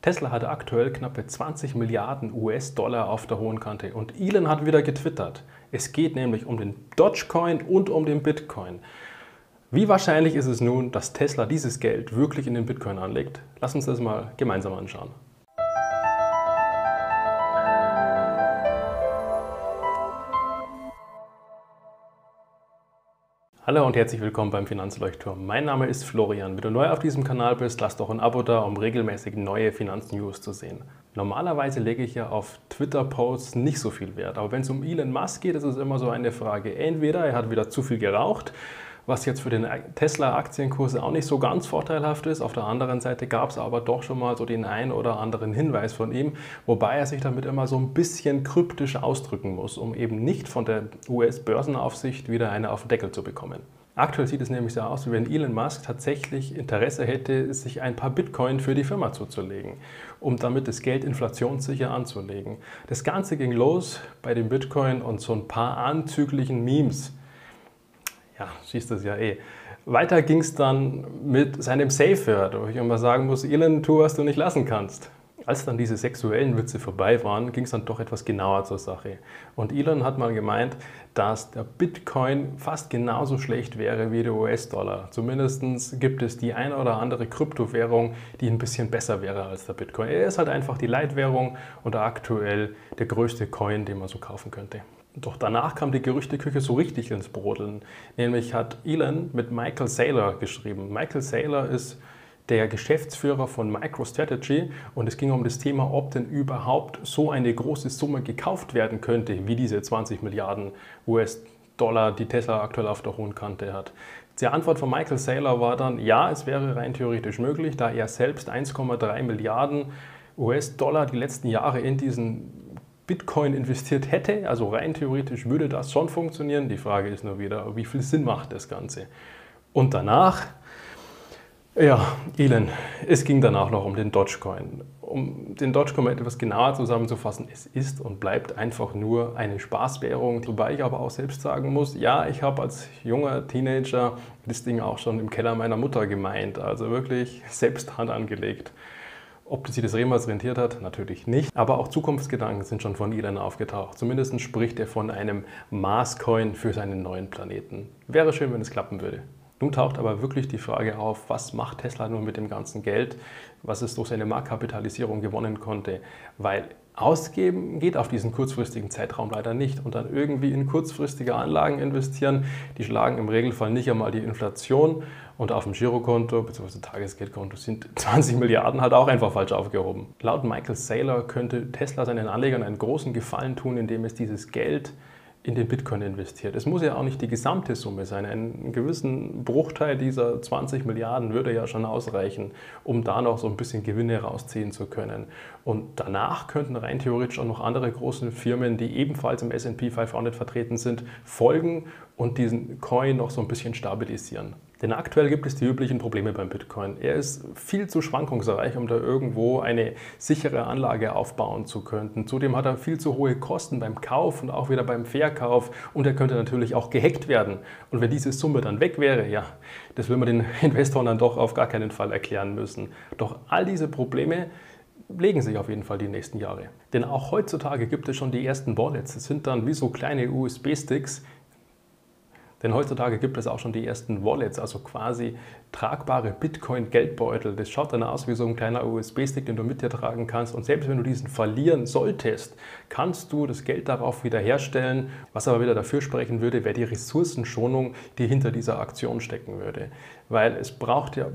Tesla hatte aktuell knappe 20 Milliarden US-Dollar auf der hohen Kante und Elon hat wieder getwittert. Es geht nämlich um den Dogecoin und um den Bitcoin. Wie wahrscheinlich ist es nun, dass Tesla dieses Geld wirklich in den Bitcoin anlegt? Lass uns das mal gemeinsam anschauen. Hallo und herzlich willkommen beim Finanzleuchtturm. Mein Name ist Florian. Wenn du neu auf diesem Kanal bist, lass doch ein Abo da, um regelmäßig neue Finanznews zu sehen. Normalerweise lege ich ja auf Twitter-Posts nicht so viel Wert, aber wenn es um Elon Musk geht, ist es immer so eine Frage. Entweder er hat wieder zu viel geraucht was jetzt für den Tesla-Aktienkurs auch nicht so ganz vorteilhaft ist. Auf der anderen Seite gab es aber doch schon mal so den einen oder anderen Hinweis von ihm, wobei er sich damit immer so ein bisschen kryptisch ausdrücken muss, um eben nicht von der US-Börsenaufsicht wieder eine auf den Deckel zu bekommen. Aktuell sieht es nämlich so aus, wie wenn Elon Musk tatsächlich Interesse hätte, sich ein paar Bitcoin für die Firma zuzulegen, um damit das Geld inflationssicher anzulegen. Das Ganze ging los bei dem Bitcoin und so ein paar anzüglichen Memes ja, schießt das ja eh. Weiter ging es dann mit seinem Safe Word, wo ich immer sagen muss, Elon, tu, was du nicht lassen kannst. Als dann diese sexuellen Witze vorbei waren, ging es dann doch etwas genauer zur Sache. Und Elon hat mal gemeint, dass der Bitcoin fast genauso schlecht wäre wie der US-Dollar. Zumindest gibt es die eine oder andere Kryptowährung, die ein bisschen besser wäre als der Bitcoin. Er ist halt einfach die Leitwährung und aktuell der größte Coin, den man so kaufen könnte. Doch danach kam die Gerüchteküche so richtig ins Brodeln. Nämlich hat Elon mit Michael Saylor geschrieben. Michael Saylor ist der Geschäftsführer von MicroStrategy und es ging um das Thema, ob denn überhaupt so eine große Summe gekauft werden könnte, wie diese 20 Milliarden US-Dollar, die Tesla aktuell auf der hohen Kante hat. Die Antwort von Michael Saylor war dann, ja, es wäre rein theoretisch möglich, da er selbst 1,3 Milliarden US-Dollar die letzten Jahre in diesen Bitcoin investiert hätte, also rein theoretisch würde das schon funktionieren. Die Frage ist nur wieder, wie viel Sinn macht das Ganze? Und danach, ja, Elon, es ging danach noch um den Dogecoin. Um den Dogecoin etwas genauer zusammenzufassen, es ist und bleibt einfach nur eine Spaßwährung, wobei ich aber auch selbst sagen muss, ja, ich habe als junger Teenager das Ding auch schon im Keller meiner Mutter gemeint, also wirklich selbst Hand angelegt. Ob sich das jemals rentiert hat, natürlich nicht. Aber auch Zukunftsgedanken sind schon von Elon aufgetaucht. Zumindest spricht er von einem Mars-Coin für seinen neuen Planeten. Wäre schön, wenn es klappen würde. Nun taucht aber wirklich die Frage auf, was macht Tesla nun mit dem ganzen Geld, was es durch seine Marktkapitalisierung gewonnen konnte, weil Ausgeben geht auf diesen kurzfristigen Zeitraum leider nicht. Und dann irgendwie in kurzfristige Anlagen investieren, die schlagen im Regelfall nicht einmal die Inflation. Und auf dem Girokonto bzw. Tagesgeldkonto sind 20 Milliarden halt auch einfach falsch aufgehoben. Laut Michael Saylor könnte Tesla seinen Anlegern einen großen Gefallen tun, indem es dieses Geld in den Bitcoin investiert. Es muss ja auch nicht die gesamte Summe sein. Einen gewissen Bruchteil dieser 20 Milliarden würde ja schon ausreichen, um da noch so ein bisschen Gewinne rausziehen zu können. Und danach könnten rein theoretisch auch noch andere große Firmen, die ebenfalls im SP 500 vertreten sind, folgen und diesen Coin noch so ein bisschen stabilisieren. Denn aktuell gibt es die üblichen Probleme beim Bitcoin. Er ist viel zu schwankungsreich, um da irgendwo eine sichere Anlage aufbauen zu können. Zudem hat er viel zu hohe Kosten beim Kauf und auch wieder beim Verkauf und er könnte natürlich auch gehackt werden. Und wenn diese Summe dann weg wäre, ja, das will man den Investoren dann doch auf gar keinen Fall erklären müssen. Doch all diese Probleme legen sich auf jeden Fall die nächsten Jahre. Denn auch heutzutage gibt es schon die ersten Wallets. Das sind dann wie so kleine USB-Sticks, denn heutzutage gibt es auch schon die ersten Wallets, also quasi tragbare Bitcoin-Geldbeutel. Das schaut dann aus wie so ein kleiner USB-Stick, den du mit dir tragen kannst. Und selbst wenn du diesen verlieren solltest, kannst du das Geld darauf wiederherstellen. Was aber wieder dafür sprechen würde, wäre die Ressourcenschonung, die hinter dieser Aktion stecken würde. Weil es braucht ja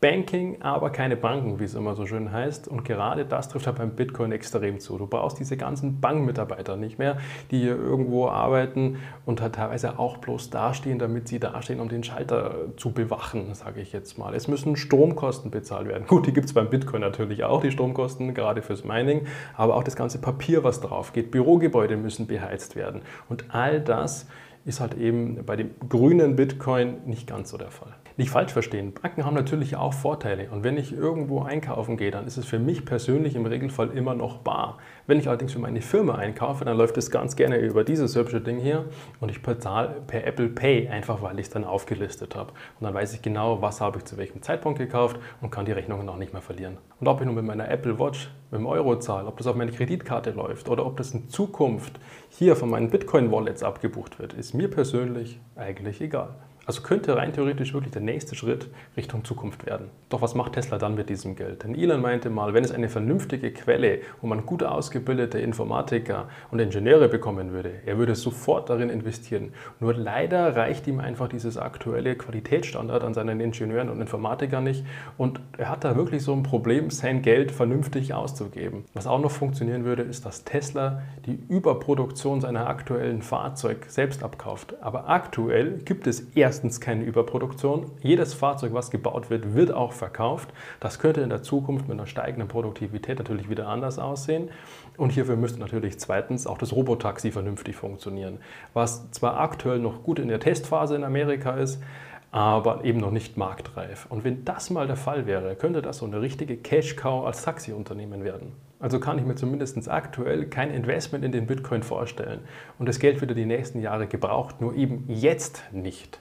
Banking, aber keine Banken, wie es immer so schön heißt. Und gerade das trifft halt beim Bitcoin extrem zu. Du brauchst diese ganzen Bankmitarbeiter nicht mehr, die hier irgendwo arbeiten und halt teilweise auch bloß dastehen, damit sie dastehen, um den Schalter zu bewachen, sage ich jetzt mal. Es müssen Stromkosten bezahlt werden. Gut, die gibt es beim Bitcoin natürlich auch, die Stromkosten, gerade fürs Mining, aber auch das ganze Papier, was drauf geht. Bürogebäude müssen beheizt werden. Und all das ist halt eben bei dem grünen Bitcoin nicht ganz so der Fall. Nicht falsch verstehen, Banken haben natürlich auch Vorteile und wenn ich irgendwo einkaufen gehe, dann ist es für mich persönlich im Regelfall immer noch bar. Wenn ich allerdings für meine Firma einkaufe, dann läuft es ganz gerne über dieses hübsche Ding hier und ich bezahle per Apple Pay, einfach weil ich es dann aufgelistet habe. Und dann weiß ich genau, was habe ich zu welchem Zeitpunkt gekauft und kann die Rechnungen auch nicht mehr verlieren. Und ob ich nun mit meiner Apple Watch, mit dem Euro zahle, ob das auf meine Kreditkarte läuft oder ob das in Zukunft hier von meinen Bitcoin-Wallets abgebucht wird, ist mir persönlich eigentlich egal. Also könnte rein theoretisch wirklich der nächste Schritt Richtung Zukunft werden. Doch was macht Tesla dann mit diesem Geld? Denn Elon meinte mal, wenn es eine vernünftige Quelle, wo man gut ausgebildete Informatiker und Ingenieure bekommen würde, er würde sofort darin investieren. Nur leider reicht ihm einfach dieses aktuelle Qualitätsstandard an seinen Ingenieuren und Informatikern nicht und er hat da wirklich so ein Problem, sein Geld vernünftig auszugeben. Was auch noch funktionieren würde, ist, dass Tesla die Überproduktion seiner aktuellen Fahrzeug selbst abkauft. Aber aktuell gibt es erst erstens keine Überproduktion. Jedes Fahrzeug, was gebaut wird, wird auch verkauft. Das könnte in der Zukunft mit einer steigenden Produktivität natürlich wieder anders aussehen. Und hierfür müsste natürlich zweitens auch das Robotaxi vernünftig funktionieren, was zwar aktuell noch gut in der Testphase in Amerika ist, aber eben noch nicht marktreif. Und wenn das mal der Fall wäre, könnte das so eine richtige Cash-Cow als Taxiunternehmen werden. Also kann ich mir zumindest aktuell kein Investment in den Bitcoin vorstellen. Und das Geld wird die nächsten Jahre gebraucht, nur eben jetzt nicht.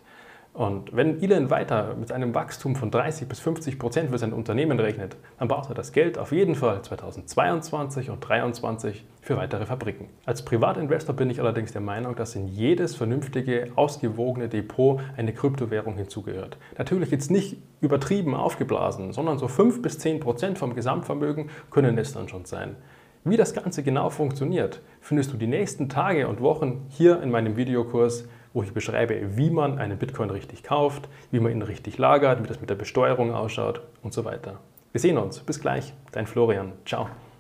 Und wenn Elon weiter mit einem Wachstum von 30 bis 50 Prozent für sein Unternehmen rechnet, dann braucht er das Geld auf jeden Fall 2022 und 2023 für weitere Fabriken. Als Privatinvestor bin ich allerdings der Meinung, dass in jedes vernünftige, ausgewogene Depot eine Kryptowährung hinzugehört. Natürlich jetzt nicht übertrieben aufgeblasen, sondern so 5 bis 10 Prozent vom Gesamtvermögen können es dann schon sein. Wie das Ganze genau funktioniert, findest du die nächsten Tage und Wochen hier in meinem Videokurs wo ich beschreibe, wie man einen Bitcoin richtig kauft, wie man ihn richtig lagert, wie das mit der Besteuerung ausschaut und so weiter. Wir sehen uns. Bis gleich. Dein Florian. Ciao.